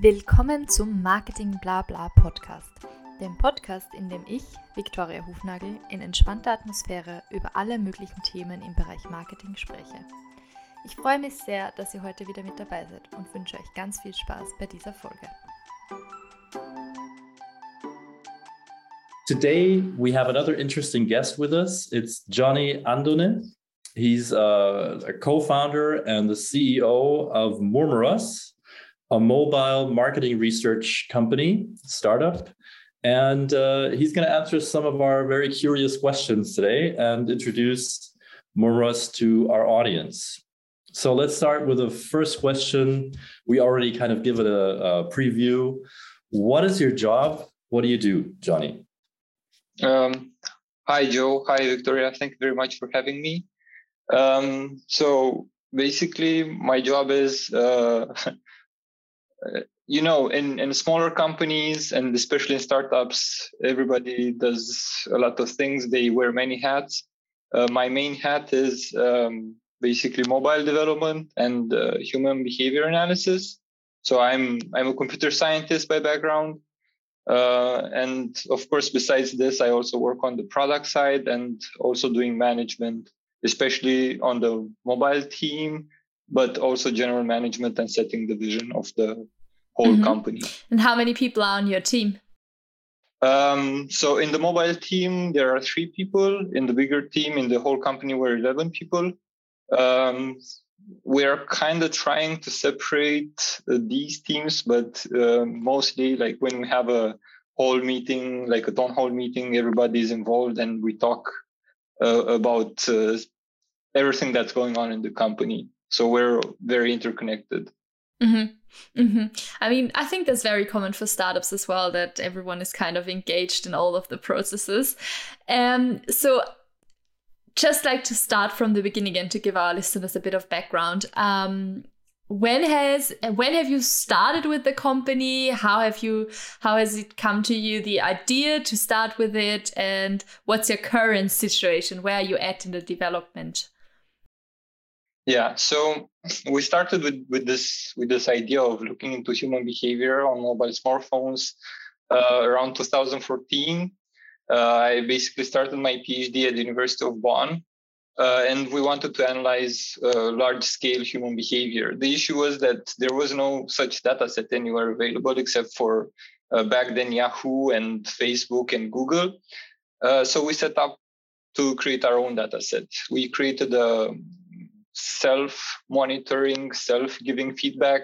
Willkommen zum Marketing Blabla Podcast, dem Podcast, in dem ich, Viktoria Hufnagel, in entspannter Atmosphäre über alle möglichen Themen im Bereich Marketing spreche. Ich freue mich sehr, dass ihr heute wieder mit dabei seid und wünsche euch ganz viel Spaß bei dieser Folge. Today we have another interesting guest with us. It's Johnny Andone. He's uh, a co-founder and the CEO of Murmurus, a mobile marketing research company startup. And uh, he's going to answer some of our very curious questions today and introduce Murmuras to our audience. So let's start with the first question. We already kind of give it a, a preview. What is your job? What do you do, Johnny? Um, hi, Joe. Hi, Victoria. Thank you very much for having me. Um, so basically, my job is uh, you know in in smaller companies and especially in startups everybody does a lot of things. They wear many hats. Uh, my main hat is um, basically mobile development and uh, human behavior analysis. So i'm i'm a computer scientist by background. Uh, and of course besides this i also work on the product side and also doing management especially on the mobile team but also general management and setting the vision of the whole mm-hmm. company. And how many people are on your team? Um, so in the mobile team, there are three people. In the bigger team, in the whole company, we're 11 people. Um, we're kind of trying to separate uh, these teams, but uh, mostly like when we have a whole meeting, like a town hall meeting, everybody is involved and we talk uh, about uh, everything that's going on in the company. So we're very interconnected. Mm-hmm. Mm-hmm. I mean, I think that's very common for startups as well that everyone is kind of engaged in all of the processes. Um, so, just like to start from the beginning and to give our listeners a bit of background. Um, when has when have you started with the company? How have you how has it come to you the idea to start with it, and what's your current situation? Where are you at in the development? Yeah, so we started with, with this with this idea of looking into human behavior on mobile smartphones uh, around 2014. Uh, I basically started my PhD at the University of Bonn, uh, and we wanted to analyze uh, large-scale human behavior. The issue was that there was no such data set anywhere available except for uh, back then Yahoo and Facebook and Google. Uh, so we set up to create our own data set. We created a self-monitoring, self-giving feedback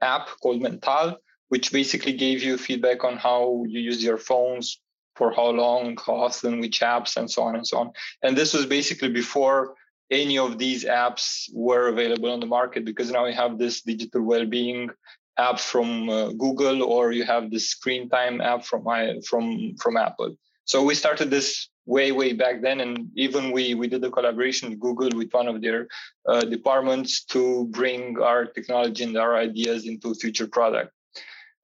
app called Menthal, which basically gave you feedback on how you use your phones, for how long, how often, which apps, and so on and so on. And this was basically before any of these apps were available on the market because now you have this digital well-being app from uh, Google or you have the screen time app from from from Apple. So we started this way way back then. And even we we did a collaboration with google with one of their uh, departments to bring our technology and our ideas into future product.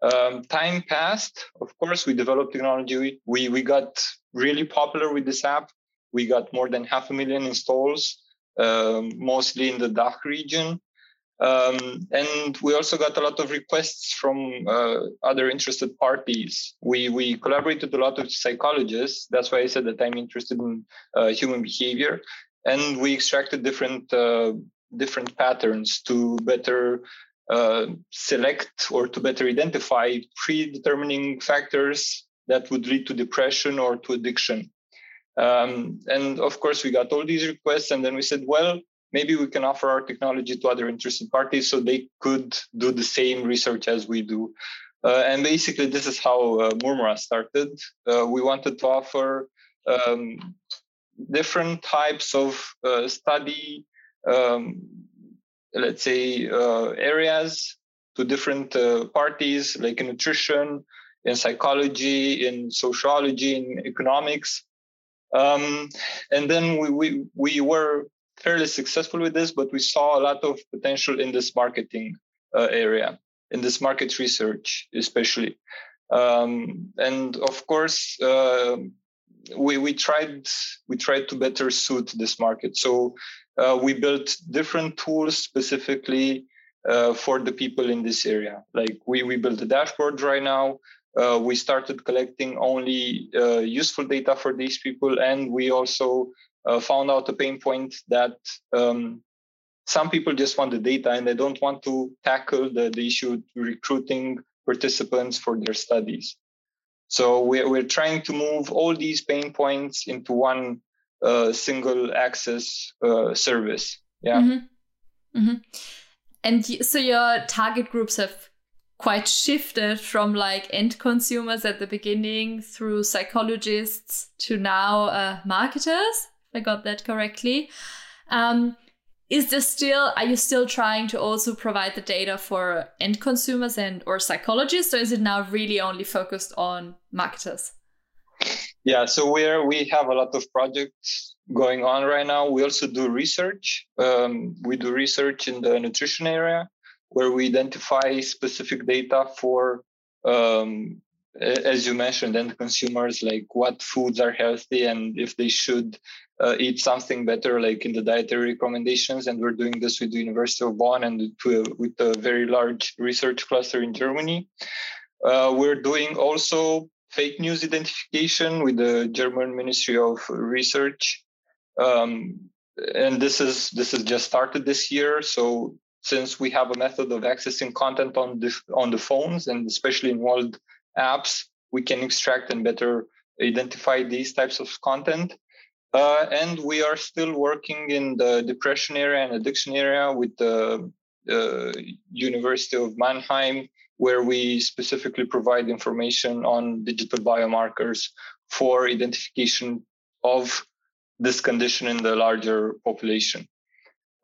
Um, time passed. Of course we developed technology. We we got really popular with this app. We got more than half a million installs um, mostly in the DACH region um, and we also got a lot of requests from uh, other interested parties. We we collaborated a lot with psychologists. That's why I said that I'm interested in uh, human behavior, and we extracted different uh, different patterns to better uh, select or to better identify predetermining factors that would lead to depression or to addiction. Um, and of course, we got all these requests, and then we said, well, maybe we can offer our technology to other interested parties so they could do the same research as we do. Uh, and basically, this is how uh, Murmuras started. Uh, we wanted to offer um, different types of uh, study, um, let's say, uh, areas to different uh, parties, like in nutrition, in psychology, in sociology, in economics. Um, and then we, we, we were fairly successful with this, but we saw a lot of potential in this marketing uh, area, in this market research, especially. Um, and of course, uh, we we tried we tried to better suit this market. So uh, we built different tools specifically uh, for the people in this area. Like we, we built a dashboard right now. Uh, we started collecting only uh, useful data for these people, and we also uh, found out a pain point that um, some people just want the data and they don't want to tackle the, the issue recruiting participants for their studies. So we're, we're trying to move all these pain points into one uh, single access uh, service. Yeah. Mm-hmm. Mm-hmm. And so your target groups have quite shifted from like end consumers at the beginning through psychologists to now uh, marketers. I got that correctly. Um, is there still are you still trying to also provide the data for end consumers and or psychologists or is it now really only focused on marketers yeah so we're we have a lot of projects going on right now we also do research um, we do research in the nutrition area where we identify specific data for um, as you mentioned end consumers like what foods are healthy and if they should uh, eat something better, like in the dietary recommendations. And we're doing this with the University of Bonn and to, with a very large research cluster in Germany. Uh, we're doing also fake news identification with the German Ministry of Research. Um, and this is this is just started this year. So since we have a method of accessing content on the on the phones and especially in world apps, we can extract and better identify these types of content. Uh, and we are still working in the depression area and addiction area with the uh, University of Mannheim, where we specifically provide information on digital biomarkers for identification of this condition in the larger population.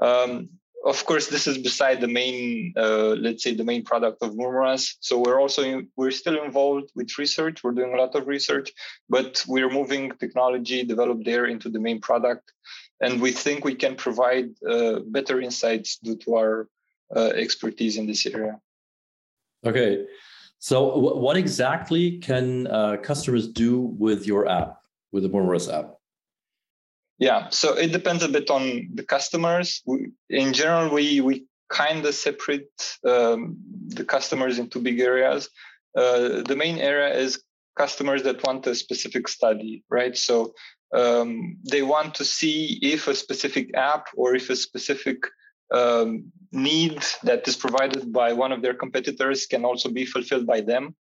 Um, of course, this is beside the main, uh, let's say, the main product of Murmuras. So we're also in, we're still involved with research. We're doing a lot of research, but we're moving technology developed there into the main product, and we think we can provide uh, better insights due to our uh, expertise in this area. Okay, so w- what exactly can uh, customers do with your app, with the Murmuras app? Yeah, so it depends a bit on the customers. In general, we we kind of separate um, the customers into big areas. Uh, the main area is customers that want a specific study, right? So um, they want to see if a specific app or if a specific um, need that is provided by one of their competitors can also be fulfilled by them.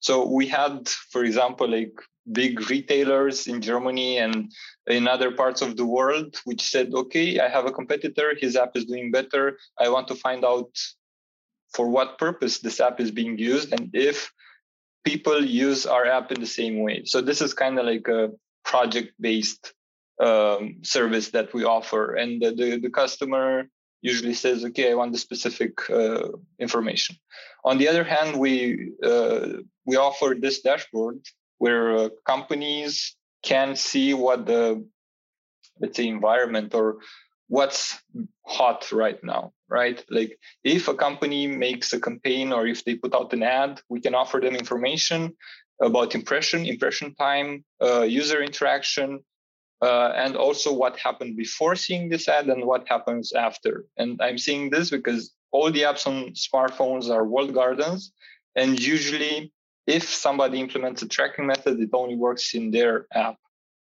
So we had, for example, like big retailers in Germany and in other parts of the world, which said, okay, I have a competitor, his app is doing better. I want to find out for what purpose this app is being used and if people use our app in the same way. So this is kind of like a project based um, service that we offer. And the, the, the, customer usually says, okay, I want the specific uh, information. On the other hand, we, uh, we offer this dashboard where uh, companies can see what the let's say environment or what's hot right now right like if a company makes a campaign or if they put out an ad we can offer them information about impression impression time uh, user interaction uh, and also what happened before seeing this ad and what happens after and i'm seeing this because all the apps on smartphones are walled gardens and usually if somebody implements a tracking method, it only works in their app.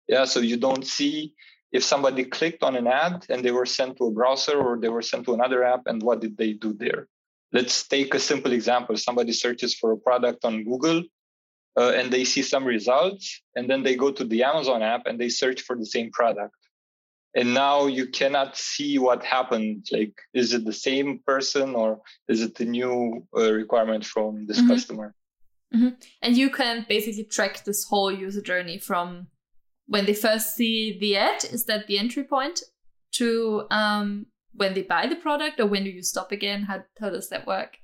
Yeah, so you don't see if somebody clicked on an ad and they were sent to a browser or they were sent to another app and what did they do there. Let's take a simple example. Somebody searches for a product on Google uh, and they see some results, and then they go to the Amazon app and they search for the same product. And now you cannot see what happened. Like, is it the same person or is it a new uh, requirement from this mm-hmm. customer? Mm-hmm. And you can basically track this whole user journey from when they first see the ad, is that the entry point, to um, when they buy the product, or when do you stop again? How, how does that work?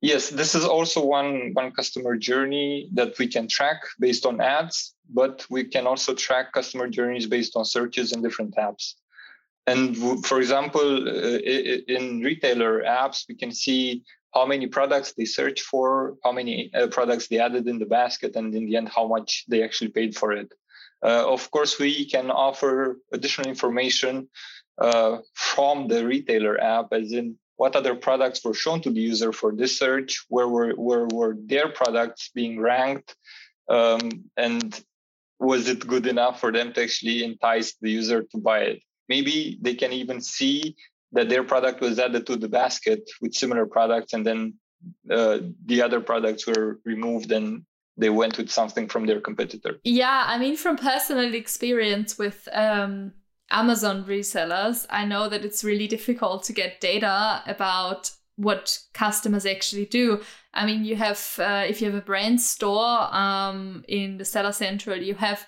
Yes, this is also one one customer journey that we can track based on ads, but we can also track customer journeys based on searches in different apps. And for example, uh, in retailer apps, we can see how many products they search for, how many uh, products they added in the basket, and in the end, how much they actually paid for it. Uh, of course, we can offer additional information uh, from the retailer app, as in what other products were shown to the user for this search, where were where were their products being ranked, um, and was it good enough for them to actually entice the user to buy it? Maybe they can even see that their product was added to the basket with similar products, and then uh, the other products were removed and they went with something from their competitor. Yeah, I mean, from personal experience with um, Amazon resellers, I know that it's really difficult to get data about what customers actually do. I mean, you have, uh, if you have a brand store um, in the Seller Central, you have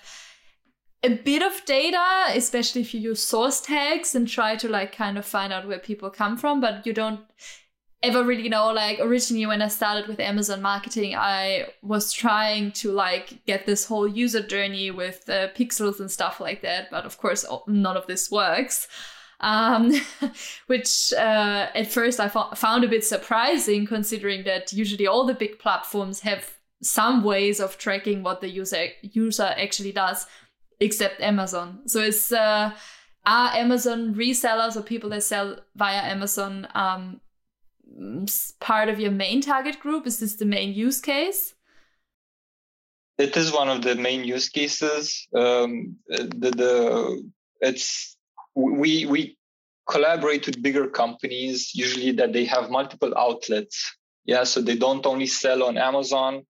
a bit of data, especially if you use source tags and try to like kind of find out where people come from, but you don't ever really know like originally when i started with amazon marketing i was trying to like get this whole user journey with uh, pixels and stuff like that but of course none of this works. Um, which uh, at first I fo- found a bit surprising considering that usually all the big platforms have some ways of tracking what the user user actually does except amazon. So it's uh, are amazon resellers or people that sell via amazon um, part of your main target group? Is this the main use case? It is one of the main use cases. Um, the, the it's we we collaborate with bigger companies usually that they have multiple outlets. Yeah, so they don't only sell on Amazon.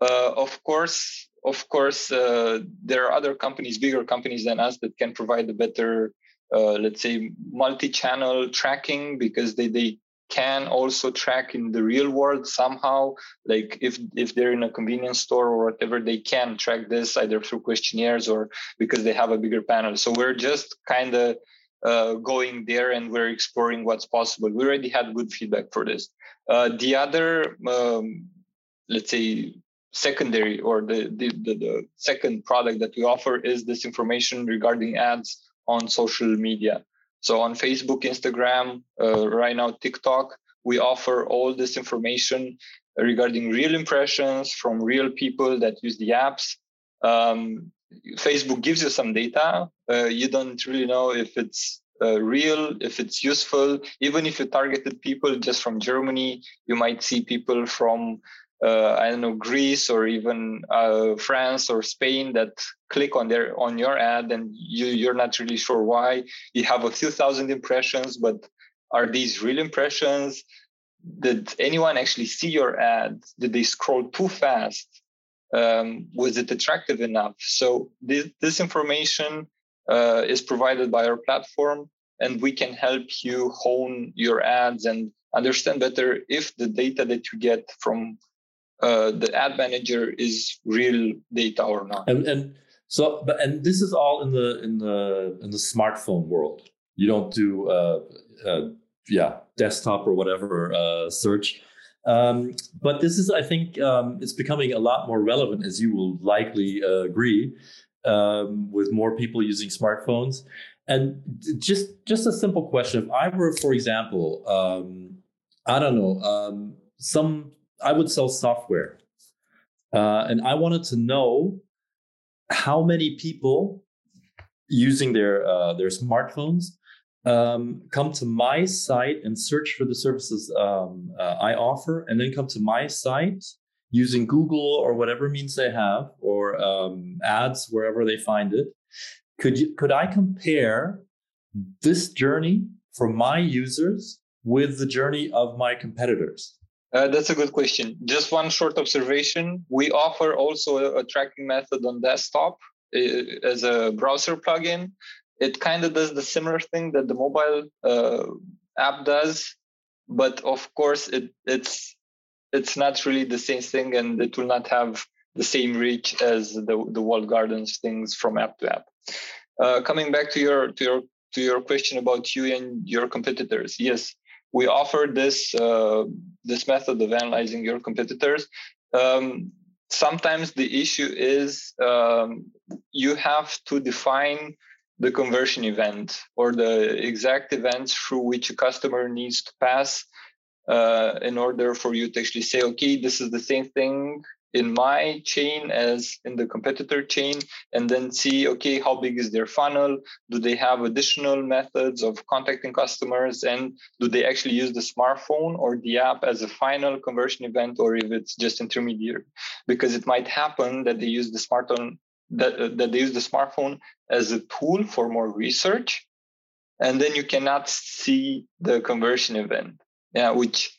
Uh, of course, of course, uh, there are other companies, bigger companies than us, that can provide a better, uh, let's say, multi-channel tracking because they they can also track in the real world somehow like if if they're in a convenience store or whatever they can track this either through questionnaires or because they have a bigger panel. So we're just kind of uh, going there and we're exploring what's possible. We already had good feedback for this. Uh, the other um, let's say secondary or the, the, the the second product that we offer is this information regarding ads on social media so on Facebook, Instagram, uh, right now TikTok, we offer all this information regarding real impressions from real people that use the apps. Um, Facebook gives you some data. Uh, you don't really know if it's uh, real, if it's useful. Even if you targeted people just from Germany, you might see people from uh, I don't know Greece or even uh, France or Spain that click on their on your ad and you you're not really sure why. You have a few thousand impressions, but are these real impressions? Did anyone actually see your ad? Did they scroll too fast? Um, was it attractive enough? So this this information uh, is provided by our platform, and we can help you hone your ads and understand better if the data that you get from uh, the ad manager is real data or not. And, and so, but and this is all in the in the in the smartphone world. You don't do uh, uh yeah desktop or whatever uh, search. Um, but this is, I think, um, it's becoming a lot more relevant, as you will likely uh, agree, um, with more people using smartphones. And just just a simple question: If I were, for example, um, I don't know, um, some I would sell software, uh, and I wanted to know how many people using their uh, their smartphones um, come to my site and search for the services um, uh, I offer, and then come to my site using Google or whatever means they have, or um, ads wherever they find it. Could you could I compare this journey for my users with the journey of my competitors? Uh, that's a good question. Just one short observation. We offer also a, a tracking method on desktop uh, as a browser plugin. It kind of does the similar thing that the mobile uh, app does, but of course it, it's it's not really the same thing, and it will not have the same reach as the the walled gardens things from app to app. Uh, coming back to your to your to your question about you and your competitors, yes, we offer this uh, this method of analyzing your competitors. Um, sometimes the issue is um, you have to define the conversion event or the exact events through which a customer needs to pass uh, in order for you to actually say, okay, this is the same thing in my chain as in the competitor chain and then see okay how big is their funnel? Do they have additional methods of contacting customers? And do they actually use the smartphone or the app as a final conversion event or if it's just intermediary? Because it might happen that they use the smartphone that, uh, that they use the smartphone as a tool for more research and then you cannot see the conversion event. Yeah which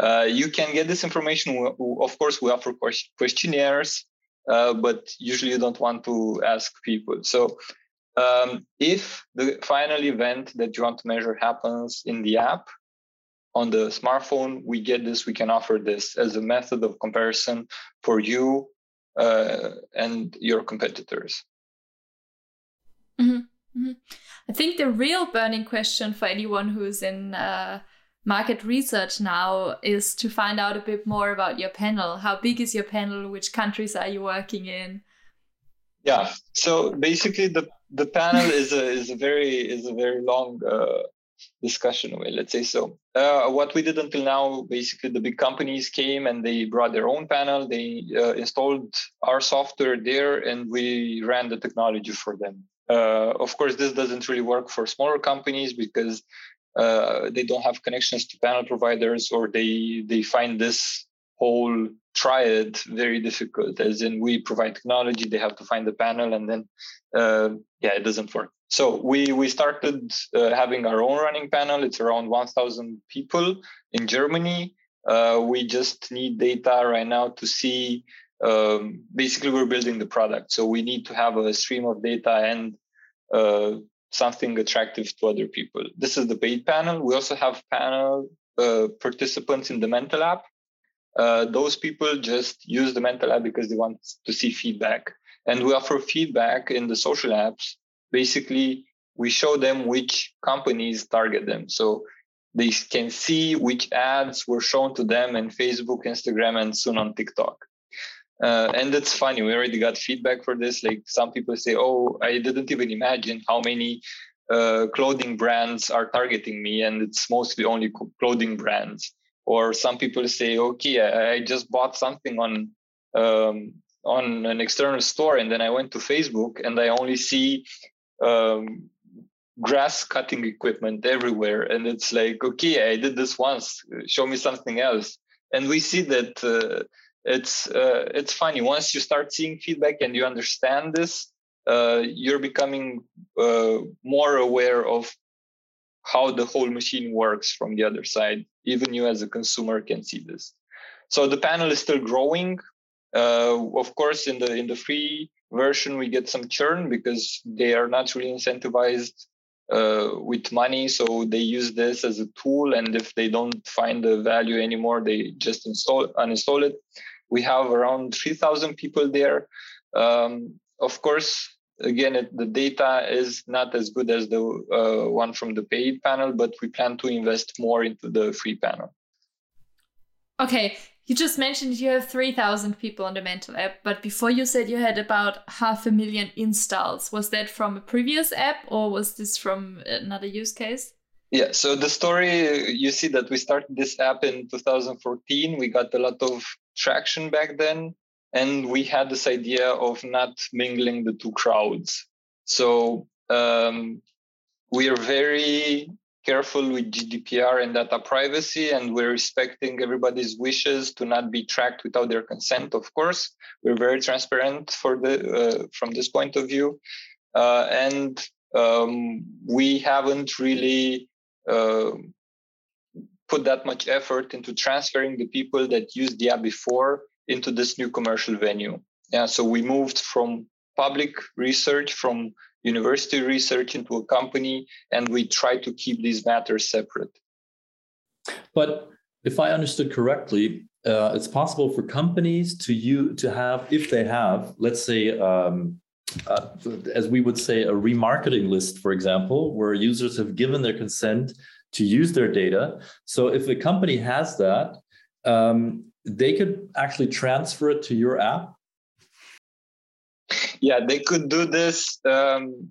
uh, you can get this information. Of course, we offer questionnaires, uh, but usually you don't want to ask people. So um, if the final event that you want to measure happens in the app on the smartphone, we get this, we can offer this as a method of comparison for you uh, and your competitors. Mm-hmm. Mm-hmm. I think the real burning question for anyone who's in uh, market research now is to find out a bit more about your panel. How big is your panel? Which countries are you working in? Yeah. So basically, the the panel is a is a very is a very long uh, discussion way. Let's say so. Uh, what we did until now, basically, the big companies came and they brought their own panel. They uh, installed our software there, and we ran the technology for them. Uh, of course, this doesn't really work for smaller companies because uh, they don't have connections to panel providers or they they find this whole triad very difficult as in we provide technology they have to find the panel and then uh, yeah it doesn't work. So we we started uh, having our own running panel. It's around 1000 people in germany. Uh, we just need data right now to see um, basically we're building the product. So we need to have a stream of data and uh, something attractive to other people. This is the paid panel. We also have panel uh, participants in the Menthal app. Uh, those people just use the Menthal app because they want to see feedback. And we offer feedback in the social apps. Basically, we show them which companies target them. So they can see which ads were shown to them in Facebook, Instagram, and soon on TikTok. Uh, and it's funny, we already got feedback for this. Like some people say, oh, I didn't even imagine how many uh, clothing brands are targeting me, and it's mostly only clothing brands. Or some people say, okay, I, I just bought something on um, on an external store, and then I went to Facebook, and I only see um, grass cutting equipment everywhere, and it's like, okay, I did this once. Show me something else. And we see that uh, it's uh, it's funny once you start seeing feedback and you understand this uh, you're becoming uh, more aware of how the whole machine works from the other side even you as a consumer can see this so the panel is still growing uh, of course in the in the free version we get some churn because they are not really incentivized uh, with money. So they use this as a tool, and if they don't find the value anymore, they just install uninstall it. We have around 3,000 people there. Um, of course, again, it, the data is not as good as the uh, one from the paid panel, but we plan to invest more into the free panel. Okay, you just mentioned you have 3,000 people on the Menthal app, but before you said you had about half a million installs. Was that from a previous app or was this from another use case? Yeah, so the story you see that we started this app in 2014. We got a lot of traction back then. And we had this idea of not mingling the two crowds. So um, we are very careful with GDPR and data privacy, and we're respecting everybody's wishes to not be tracked without their consent. Of course, we're very transparent for the uh, from this point of view, uh, and um, we haven't really uh, put that much effort into transferring the people that used the app before into this new commercial venue. Yeah, so we moved from public research, from university research into a company, and we try to keep these matters separate. But if I understood correctly, uh, it's possible for companies to you to have, if they have, let's say, um, uh, as we would say, a remarketing list, for example, where users have given their consent to use their data. So if a company has that, um, they could actually transfer it to your app. Yeah, they could do this. Um,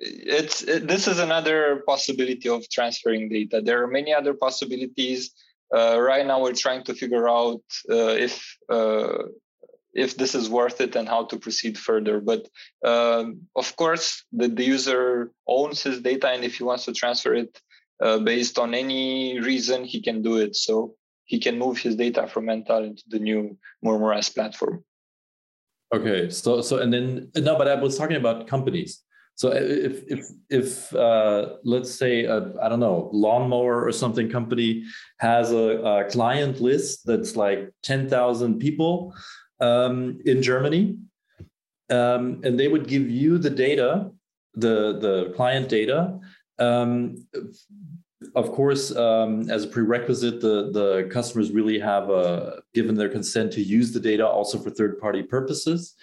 it's it, this is another possibility of transferring data. There are many other possibilities. Uh, right now, we're trying to figure out uh, if uh, if this is worth it and how to proceed further. But um, of course, the, the user owns his data, and if he wants to transfer it uh, based on any reason, he can do it. So he can move his data from Menthal into the new Murmuras platform. Okay, so so and then no, but I was talking about companies. So if if if uh, let's say I don't know lawnmower or something company has a, a client list that's like ten thousand people um, in Germany, um, and they would give you the data, the the client data. Um, of course, um, as a prerequisite, the the customers really have uh, given their consent to use the data also for third party purposes.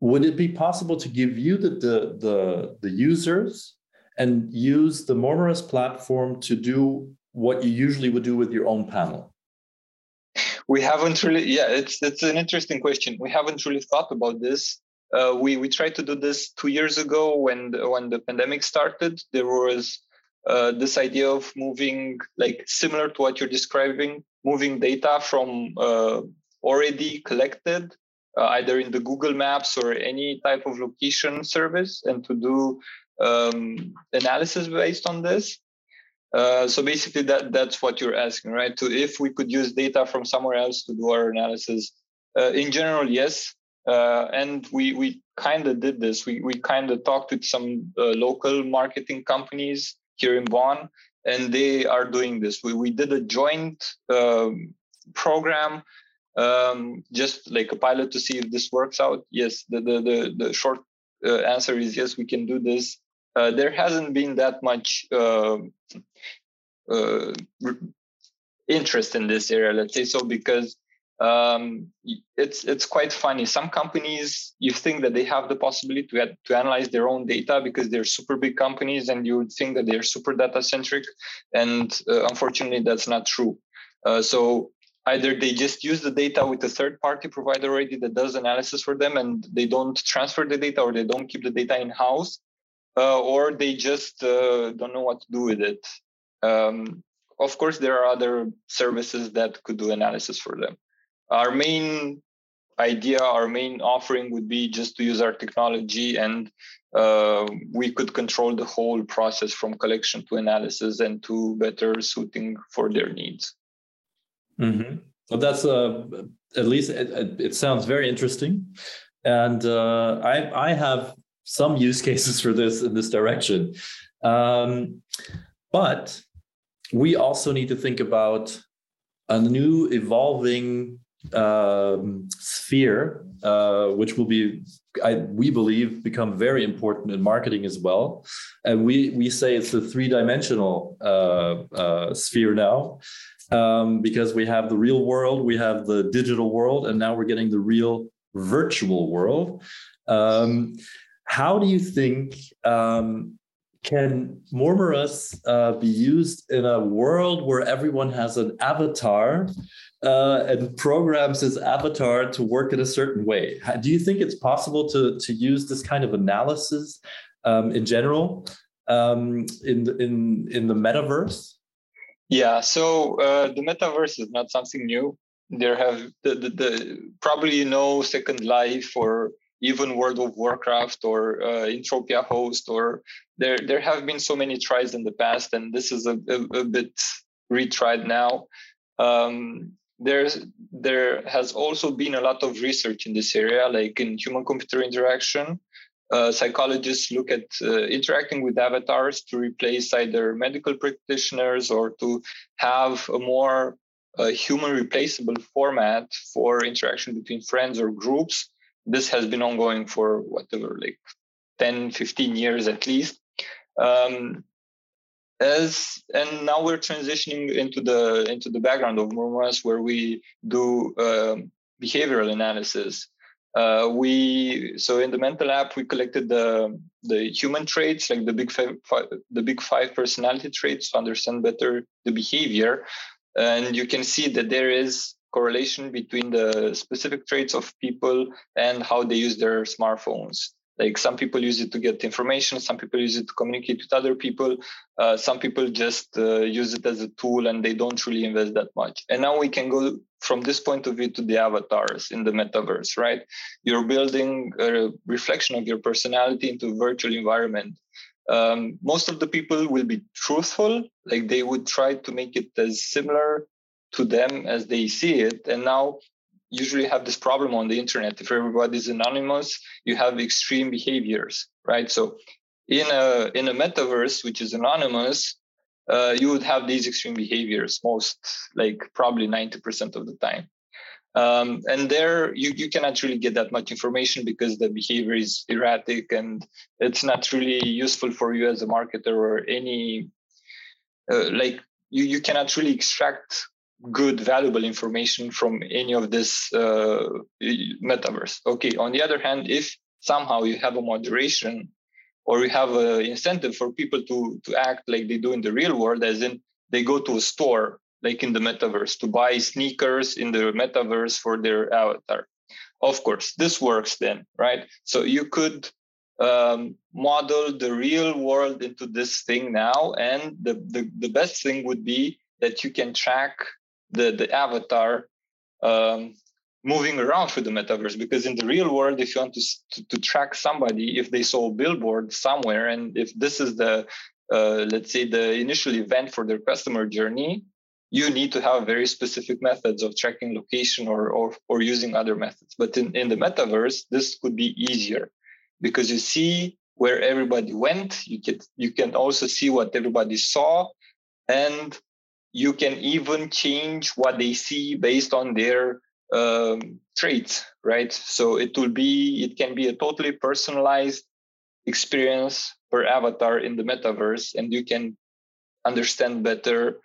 Would it be possible to give you the the the, the users and use the Murmuras platform to do what you usually would do with your own panel? we haven't really yeah it's it's an interesting question we haven't really thought about this uh, we we tried to do this two years ago when the, when the pandemic started there was uh, this idea of moving like similar to what you're describing moving data from uh, already collected uh, either in the google maps or any type of location service and to do um, analysis based on this uh, so basically, that that's what you're asking, right? To if we could use data from somewhere else to do our analysis. Uh, in general, yes, uh, and we we kind of did this. We we kind of talked with some uh, local marketing companies here in Bonn, and they are doing this. We we did a joint um, program, um, just like a pilot to see if this works out. Yes, the the the, the short uh, answer is yes, we can do this. Uh, there hasn't been that much uh, uh, interest in this area, let's say so, because um, it's it's quite funny. Some companies you think that they have the possibility to to analyze their own data because they're super big companies, and you would think that they're super data centric, and uh, unfortunately, that's not true. Uh, so either they just use the data with a third party provider already that does analysis for them, and they don't transfer the data or they don't keep the data in house, uh, or they just uh, don't know what to do with it. Um, of course, there are other services that could do analysis for them. Our main idea, our main offering would be just to use our technology and uh, we could control the whole process from collection to analysis and to better suiting for their needs. Mm-hmm. Well, that's uh, at least it, it, sounds very interesting, and uh, I I have some use cases for this in this direction. Um, but we also need to think about a new evolving um, sphere, uh, which will be, I, we believe, become very important in marketing as well. And we we say it's a three dimensional uh, uh, sphere now, um, because we have the real world, we have the digital world, and now we're getting the real virtual world. Um, how do you think um, can Murmuras uh, be used in a world where everyone has an avatar uh, and programs his avatar to work in a certain way? Do you think it's possible to, to use this kind of analysis um, in general um, in, in, in the metaverse? Yeah, so uh, the metaverse is not something new. There have the, the, the probably you know Second Life or even World of Warcraft or uh, Entropia Host, or there there have been so many tries in the past, and this is a, a, a bit retried now. Um, there's there has also been a lot of research in this area, like in human-computer interaction. Uh, psychologists look at uh, interacting with avatars to replace either medical practitioners or to have a more uh, human replaceable format for interaction between friends or groups this has been ongoing for whatever like 10 15 years at least. Um, as and now we're transitioning into the into the background of Murmuras where we do um, behavioral analysis. Uh, we so in the Menthal app we collected the the human traits like the big five, the big five personality traits to understand better the behavior. And you can see that there is correlation between the specific traits of people and how they use their smartphones. like some people use it to get information some people use it to communicate with other people. Uh, some people just uh, use it as a tool and they don't really invest that much. And now we can go from this point of view to the avatars in the metaverse right? You're building a reflection of your personality into a virtual environment. Um, most of the people will be truthful like they would try to make it as similar to them as they see it and now usually have this problem on the internet. If everybody's anonymous, you have extreme behaviors, right? So in a in a metaverse which is anonymous, uh, you would have these extreme behaviors most like probably 90% of the time. Um, and there you, you cannot really get that much information because the behavior is erratic and it's not really useful for you as a marketer or any uh, like you, you cannot really extract good valuable information from any of this uh, metaverse. Okay on the other hand if somehow you have a moderation or you have an incentive for people to to act like they do in the real world as in they go to a store like in the metaverse to buy sneakers in the metaverse for their avatar. Of course this works then right? So you could um, model the real world into this thing now and the, the, the best thing would be that you can track the the avatar um, moving around through the metaverse because in the real world if you want to, to, to track somebody if they saw a billboard somewhere and if this is the uh, let's say the initial event for their customer journey you need to have very specific methods of tracking location or or, or using other methods. But in, in the metaverse this could be easier because you see where everybody went you can you can also see what everybody saw and you can even change what they see based on their um, traits right? So it will be it can be a totally personalized experience per avatar in the metaverse and you can understand better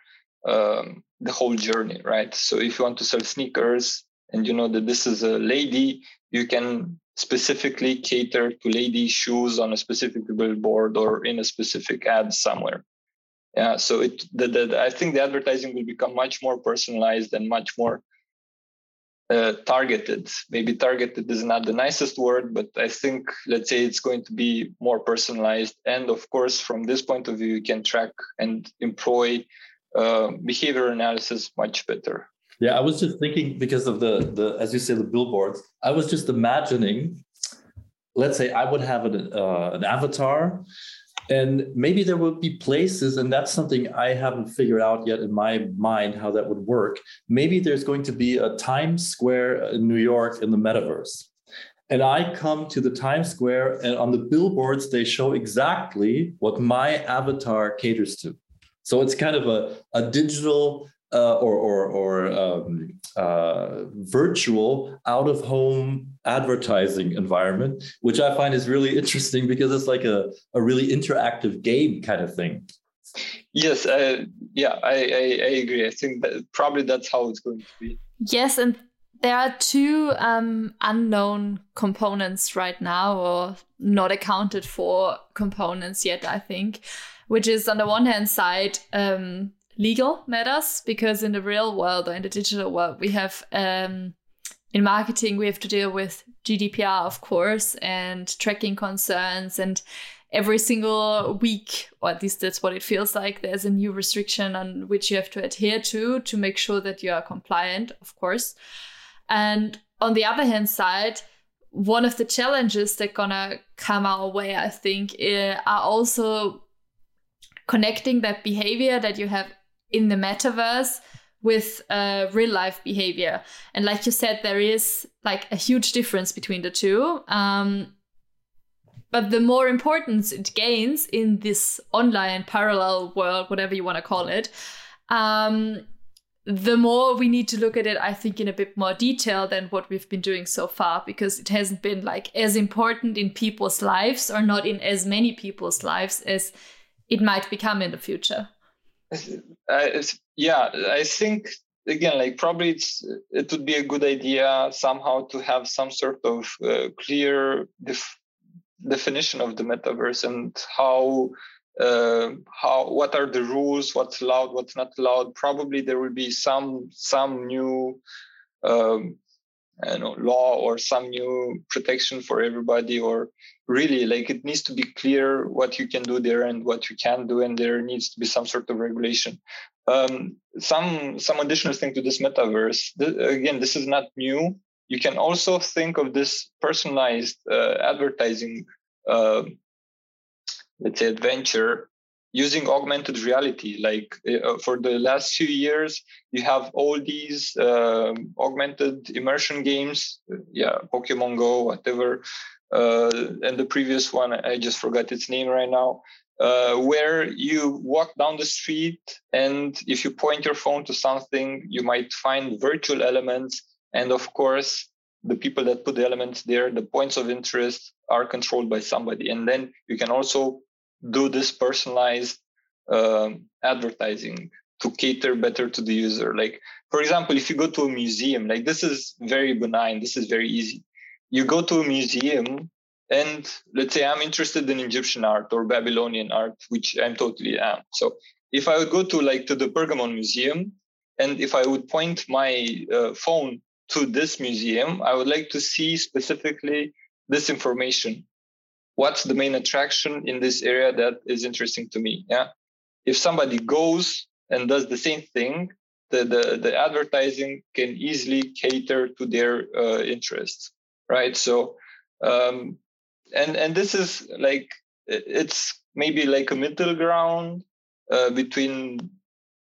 um, the whole journey right? So if you want to sell sneakers and you know that this is a lady you can specifically cater to lady shoes on a specific billboard or in a specific ad somewhere yeah so it the, the, i think the advertising will become much more personalized and much more uh, targeted. Maybe targeted is not the nicest word but i think let's say it's going to be more personalized. And of course from this point of view you can track and employ uh, behavior analysis much better. Yeah i was just thinking because of the the as you say the billboards i was just imagining let's say i would have an, uh, an avatar and maybe there will be places, and that's something I haven't figured out yet in my mind how that would work. Maybe there's going to be a Times Square in New York in the metaverse. And I come to the Times Square, and on the billboards, they show exactly what my avatar caters to. So it's kind of a, a digital uh, or or, or um, uh, virtual out of home advertising environment, which I find is really interesting because it's like a, a really interactive game kind of thing. Yes, uh, yeah, I, I, I agree. I think that probably that's how it's going to be. Yes, and there are two um, unknown components right now, or not accounted for components yet. I think, which is on the one hand side. Um, legal matters because in the real world or in the digital world we have um, in marketing we have to deal with gdpr of course and tracking concerns. And every single week or at least that's what it feels like there's a new restriction on which you have to adhere to to make sure that you are compliant of course. And on the other hand side one of the challenges that gonna come our way i think eh, are also connecting that behavior that you have in the metaverse with uh, real life behavior. And like you said, there is like a huge difference between the two. Um, but the more importance it gains in this online parallel world, whatever you want to call it, um, the more we need to look at it, I think, in a bit more detail than what we've been doing so far, because it hasn't been like as important in people's lives or not in as many people's lives as it might become in the future. Uh, yeah, I think again, like probably it's it would be a good idea somehow to have some sort of uh, clear def- definition of the metaverse and how uh, how what are the rules, what's allowed, what's not allowed. Probably there will be some some new um, know, law or some new protection for everybody or really like it needs to be clear what you can do there and what you can't do and there needs to be some sort of regulation. Um, some some additional thing to this metaverse again this is not new. You can also think of this personalized uh, advertising uh, let's say adventure using augmented reality. Like uh, for the last few years you have all these um, augmented immersion games yeah pokemon go whatever uh, and the previous one i just forgot its name right now uh, where you walk down the street and if you point your phone to something you might find virtual elements. And of course the people that put the elements there the points of interest are controlled by somebody. And then you can also do this personalized um, advertising to cater better to the user. Like for example if you go to a museum like this is very benign this is very easy. You go to a museum and let's say i'm interested in egyptian art or babylonian art which i'm totally am. So if i would go to like to the pergamon museum and if i would point my uh, phone to this museum i would like to see specifically this information what's the main attraction in this area that is interesting to me yeah? If somebody goes and does the same thing the the, the advertising can easily cater to their uh, interests right? So um, and and this is like it's maybe like a middle ground uh, between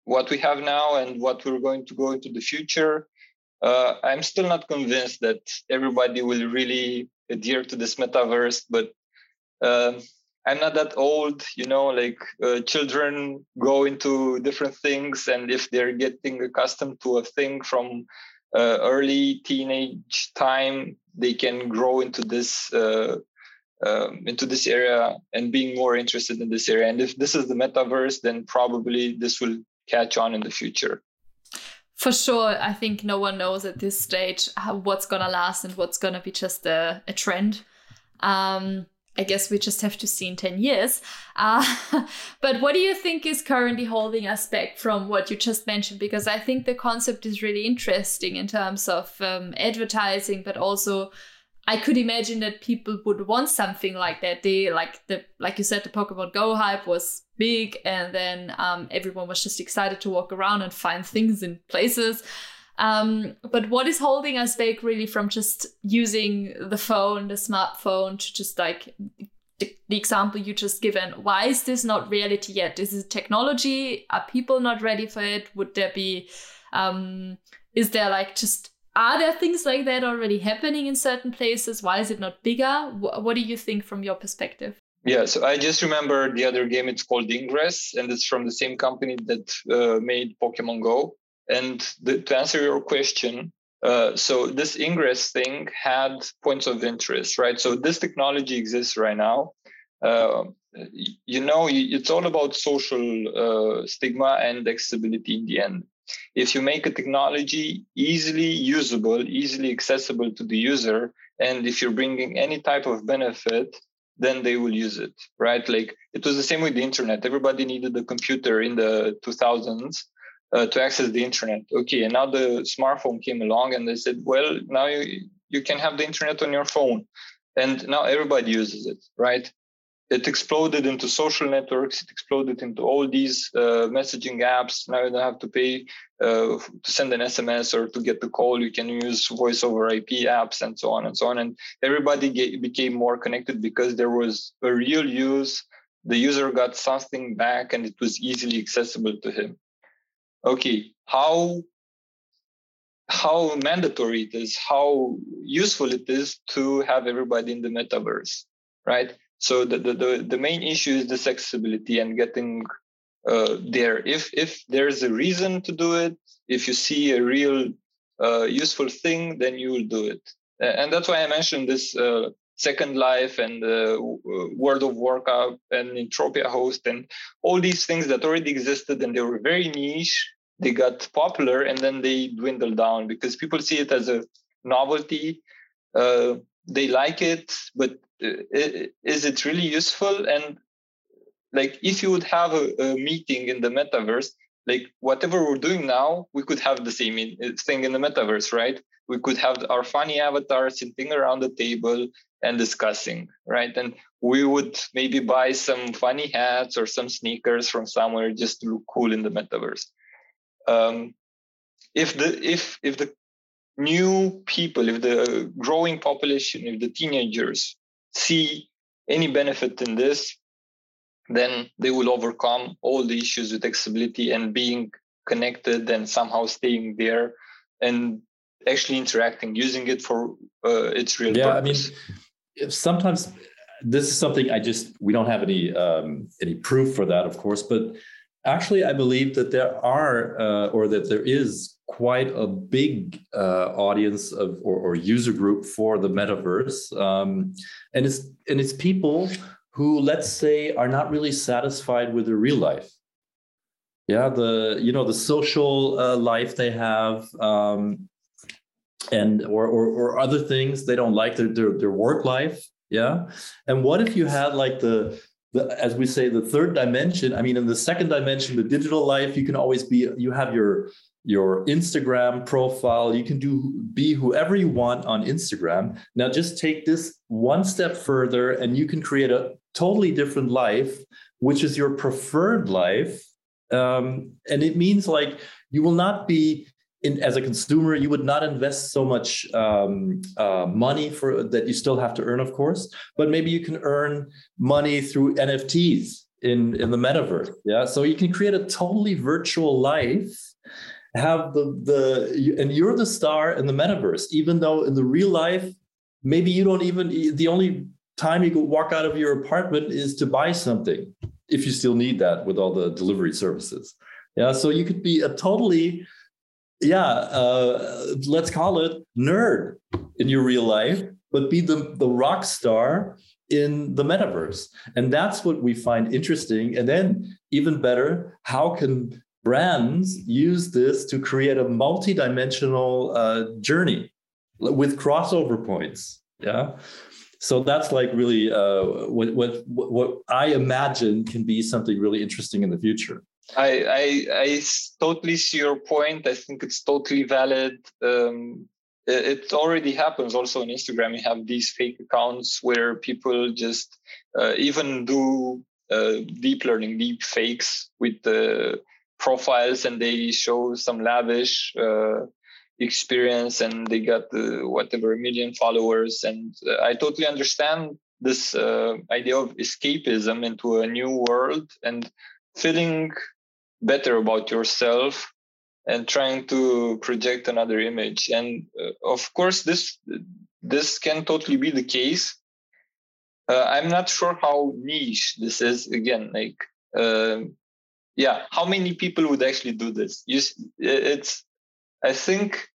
what we have now and what we're going to go into the future. Uh, i'm still not convinced that everybody will really adhere to this metaverse but uh, i'm not that old you know like uh, children go into different things and if they're getting accustomed to a thing from uh, early teenage time they can grow into this uh, um, into this area and being more interested in this area. And if this is the metaverse, then probably this will catch on in the future. For sure, I think no one knows at this stage how, what's gonna last and what's gonna be just a, a trend. Um, I guess we just have to see in 10 years. Uh, but what do you think is currently holding us back from what you just mentioned? Because I think the concept is really interesting in terms of um, advertising, but also I could imagine that people would want something like that. They like the like you said, the Pokemon Go hype was big, and then um, everyone was just excited to walk around and find things in places. Um, but what is holding us back really from just using the phone, the smartphone, to just like the, example you just given? Why is this not reality yet? Is it technology? Are people not ready for it? Would there be? Um, is there like just are there things like that already happening in certain places? Why is it not bigger? What do you think from your perspective? Yeah, so I just remember the other game. It's called Ingress, and it's from the same company that uh, made Pokemon Go. And the, to answer your question, uh, so this Ingress thing had points of interest, right? So this technology exists right now. Uh, you know, it's all about social uh, stigma and accessibility in the end if you make a technology easily usable, easily accessible to the user, and if you're bringing any type of benefit, then they will use it, right? Like it was the same with the internet. Everybody needed a computer in the 2000s uh, to access the internet. Okay, and now the smartphone came along and they said, well, now you, you can have the internet on your phone. And now everybody uses it, right? it exploded into social networks it exploded into all these uh, messaging apps now you don't have to pay uh, to send an sms or to get the call you can use voice over ip apps and so on and so on and everybody get, became more connected because there was a real use the user got something back and it was easily accessible to him okay how how mandatory it is how useful it is to have everybody in the metaverse right so the, the, the, the main issue is this accessibility and getting uh, there. If if there's a reason to do it, if you see a real uh, useful thing, then you will do it. And that's why I mentioned this uh, Second Life and uh, World of Warcraft and Entropia Host and all these things that already existed and they were very niche. They got popular and then they dwindled down because people see it as a novelty. Uh, they like it, but is it really useful and like if you would have a, a, meeting in the metaverse like whatever we're doing now, we could have the same thing in the metaverse, right? We could have our funny avatar sitting around the table and discussing, right? And we would maybe buy some funny hats or some sneakers from somewhere just to look cool in the metaverse. Um, if the if if the new people, if the growing population, if the teenagers see any benefit in this, then they will overcome all the issues with accessibility and being connected and somehow staying there and actually interacting, using it for uh, its real yeah, purpose. I mean, sometimes this is something I just we don't have any um, any proof for that, of course, but actually, I believe that there are uh, or that there is quite a big uh, audience of or, or, user group for the metaverse, um, and it's and it's people who let's say are not really satisfied with their real life. Yeah the you know the social uh, life they have um, and or, or, or other things they don't like their, their their work life. Yeah. And what if you had like the the, as we say the third dimension i mean in the second dimension the digital life you can always be you have your your Instagram profile. You can do be whoever you want on Instagram. Now just take this one step further and you can create a totally different life, which is your preferred life. Um, and it means like you will not be in, as a consumer, you would not invest so much um, uh, money for that you still have to earn, of course, but maybe you can earn money through NFTs in, in the metaverse. Yeah. So you can create a totally virtual life have the the and you're the star in the metaverse even though in the real life maybe you don't even the only time you walk out of your apartment is to buy something if you still need that with all the delivery services yeah so you could be a totally yeah uh, let's call it nerd in your real life but be the the rock star in the metaverse. And that's what we find interesting. And then even better how can brands use this to create a multi-dimensional uh, journey with crossover points? Yeah. So that's like really uh, what, what what i imagine can be something really interesting in the future i i, I totally see your point. I think it's totally valid. Um, it, already happens also on instagram. You have these fake accounts where people just uh, even do uh, deep learning deep fakes with the profiles and they show some lavish uh, experience and they got whatever a million followers. And uh, i totally understand this uh, idea of escapism into a new world and feeling better about yourself and trying to project another image. And uh, of course this this can totally be the case. Uh, i'm not sure how niche this is again like yeah how many people would actually do this? You, it's i think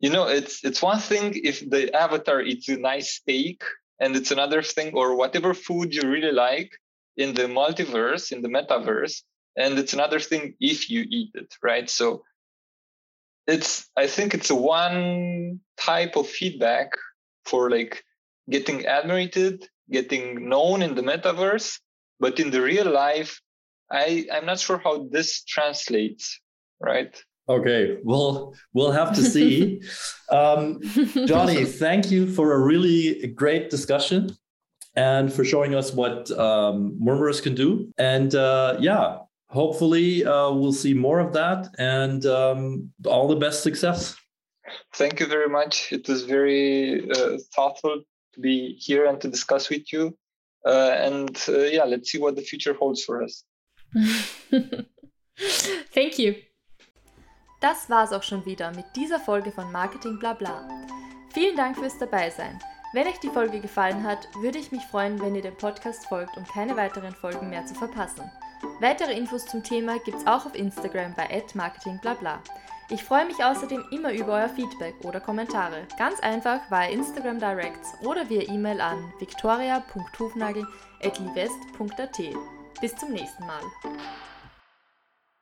you know it's it's one thing if the avatar eats a nice steak and it's another thing or whatever food you really like in the multiverse in the metaverse and it's another thing if you eat it right so it's i think it's one type of feedback for like getting admired getting known in the metaverse but in the real life I, I'm not sure how this translates, right? Okay, well, we'll have to see. um, Johnny, thank you for a really great discussion and for showing us what um, Murmuras can do. And uh, yeah, hopefully uh, we'll see more of that and um, all the best success. Thank you very much. It was very uh, thoughtful to be here and to discuss with you. Uh, and uh, yeah, let's see what the future holds for us. Thank you. Das war's auch schon wieder mit dieser Folge von Marketing Blabla. Vielen Dank fürs Dabeisein. Wenn euch die Folge gefallen hat, würde ich mich freuen, wenn ihr dem Podcast folgt, um keine weiteren Folgen mehr zu verpassen. Weitere Infos zum Thema gibt's auch auf Instagram bei @marketingblabla. Ich freue mich außerdem immer über euer Feedback oder Kommentare. Ganz einfach via Instagram Directs oder via E-Mail an victoria.hufnagel.livest.at. Bis zum nächsten Mal.